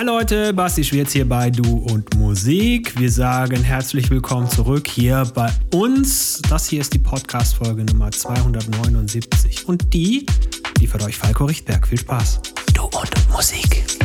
Hi Leute, Basti Schwierz hier bei Du und Musik. Wir sagen herzlich willkommen zurück hier bei uns. Das hier ist die Podcast-Folge Nummer 279 und die liefert euch Falco Richtberg. Viel Spaß. Du und Musik.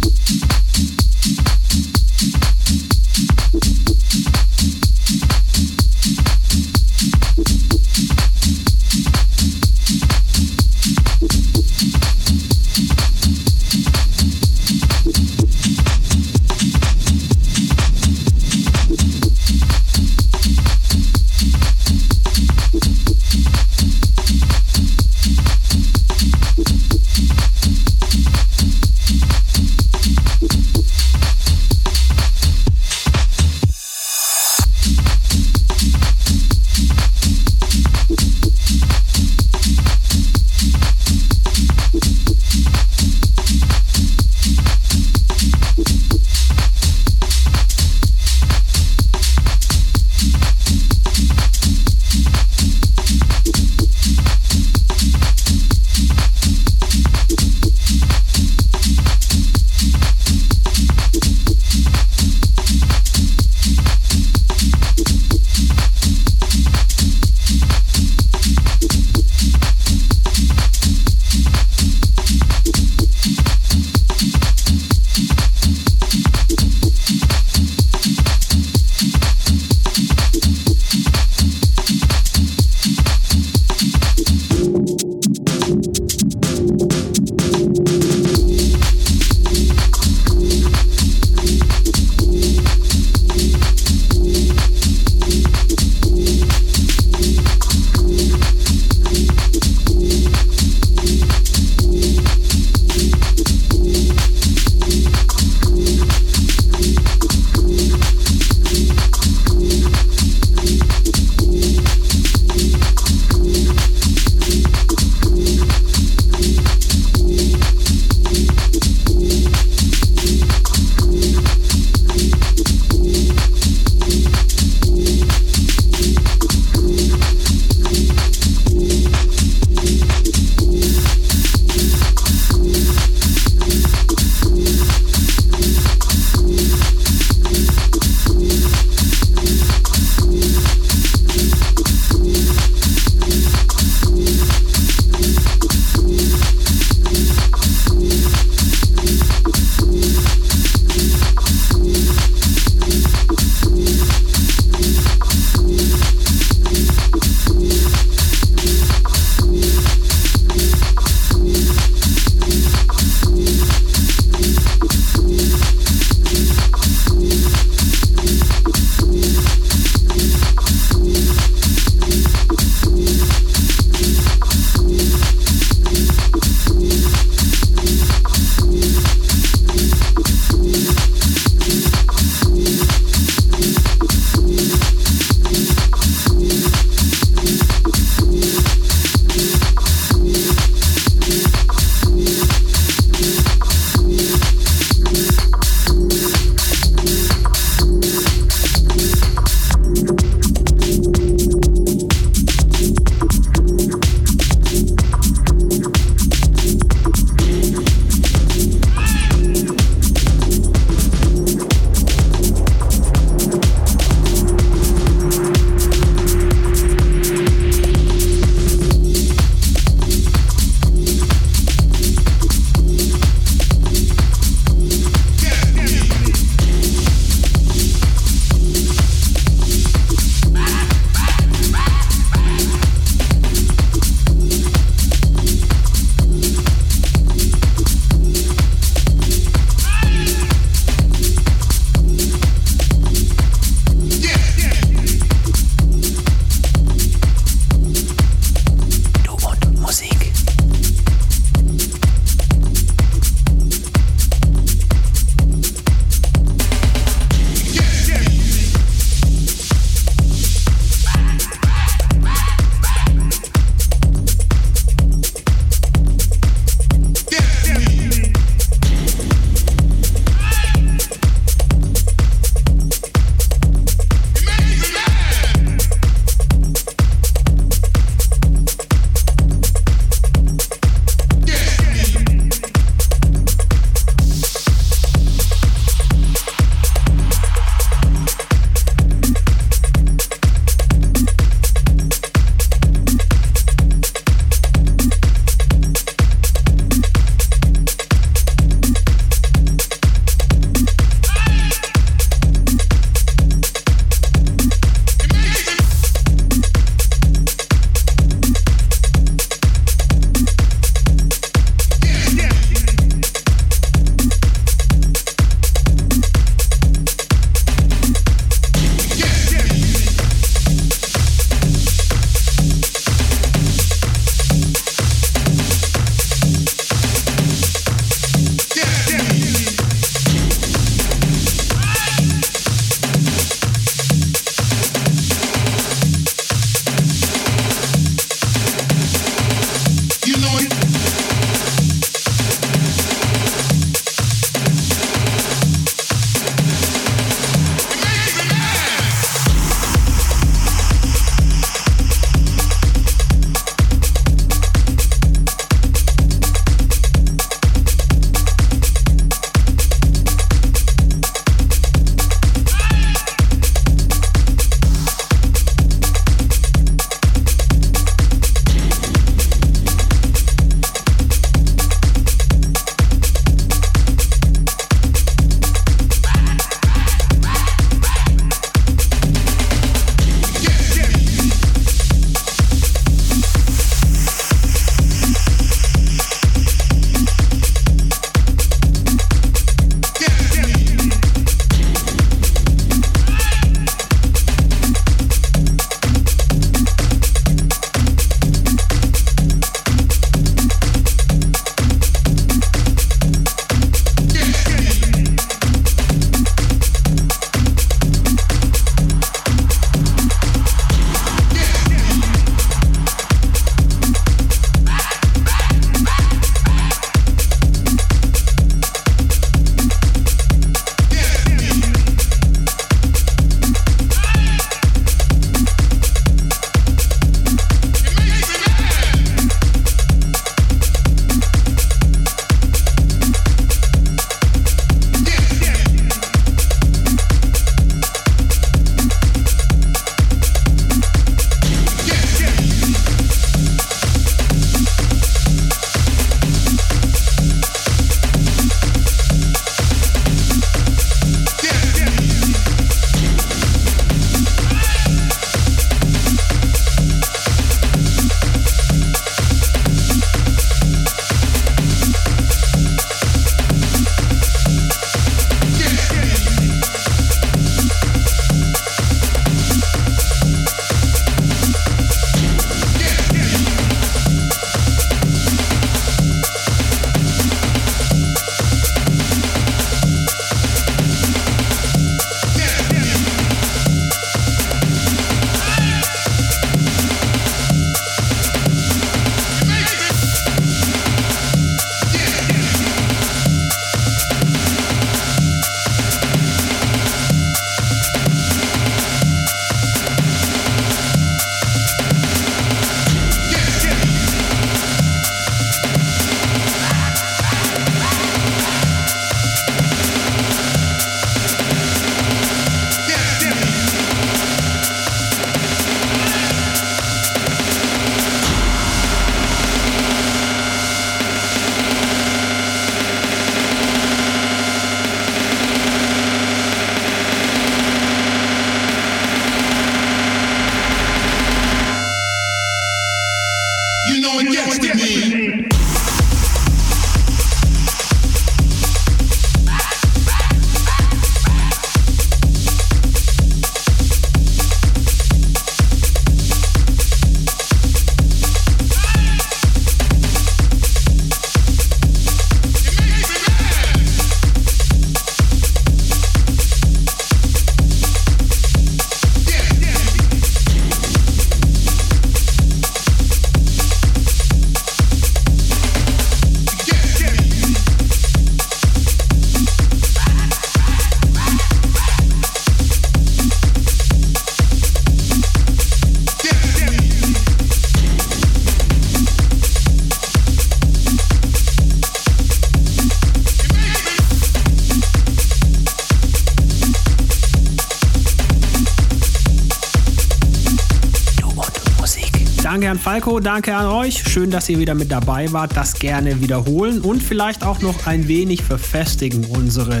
Falco, danke an euch. Schön, dass ihr wieder mit dabei wart. Das gerne wiederholen und vielleicht auch noch ein wenig verfestigen unsere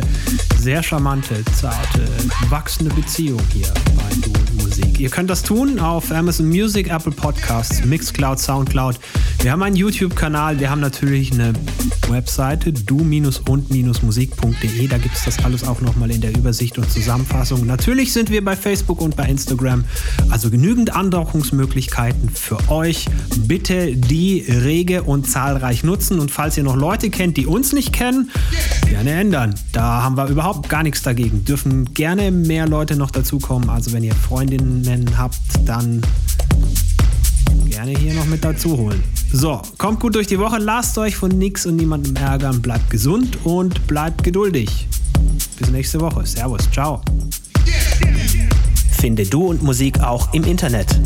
sehr charmante, zarte, wachsende Beziehung hier bei Du Musik. Ihr könnt das tun auf Amazon Music, Apple Podcasts, Mixcloud, Soundcloud. Wir haben einen YouTube-Kanal, wir haben natürlich eine Webseite du-und-musik.de. Da gibt es das alles auch nochmal in der Übersicht und Zusammenfassung. Natürlich sind wir bei Facebook und bei Instagram. Also genügend Andockungsmöglichkeiten für euch. Bitte die rege und zahlreich nutzen. Und falls ihr noch Leute kennt, die uns nicht kennen, gerne ändern. Da haben wir überhaupt gar nichts dagegen. Dürfen gerne mehr Leute noch dazukommen. Also wenn ihr Freundinnen habt, dann gerne hier noch mit dazu holen. So, kommt gut durch die Woche, lasst euch von nix und niemandem ärgern, bleibt gesund und bleibt geduldig. Bis nächste Woche. Servus, ciao. Finde Du und Musik auch im Internet.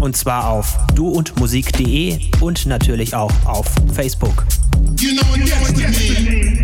Und zwar auf duundmusik.de und natürlich auch auf Facebook. You know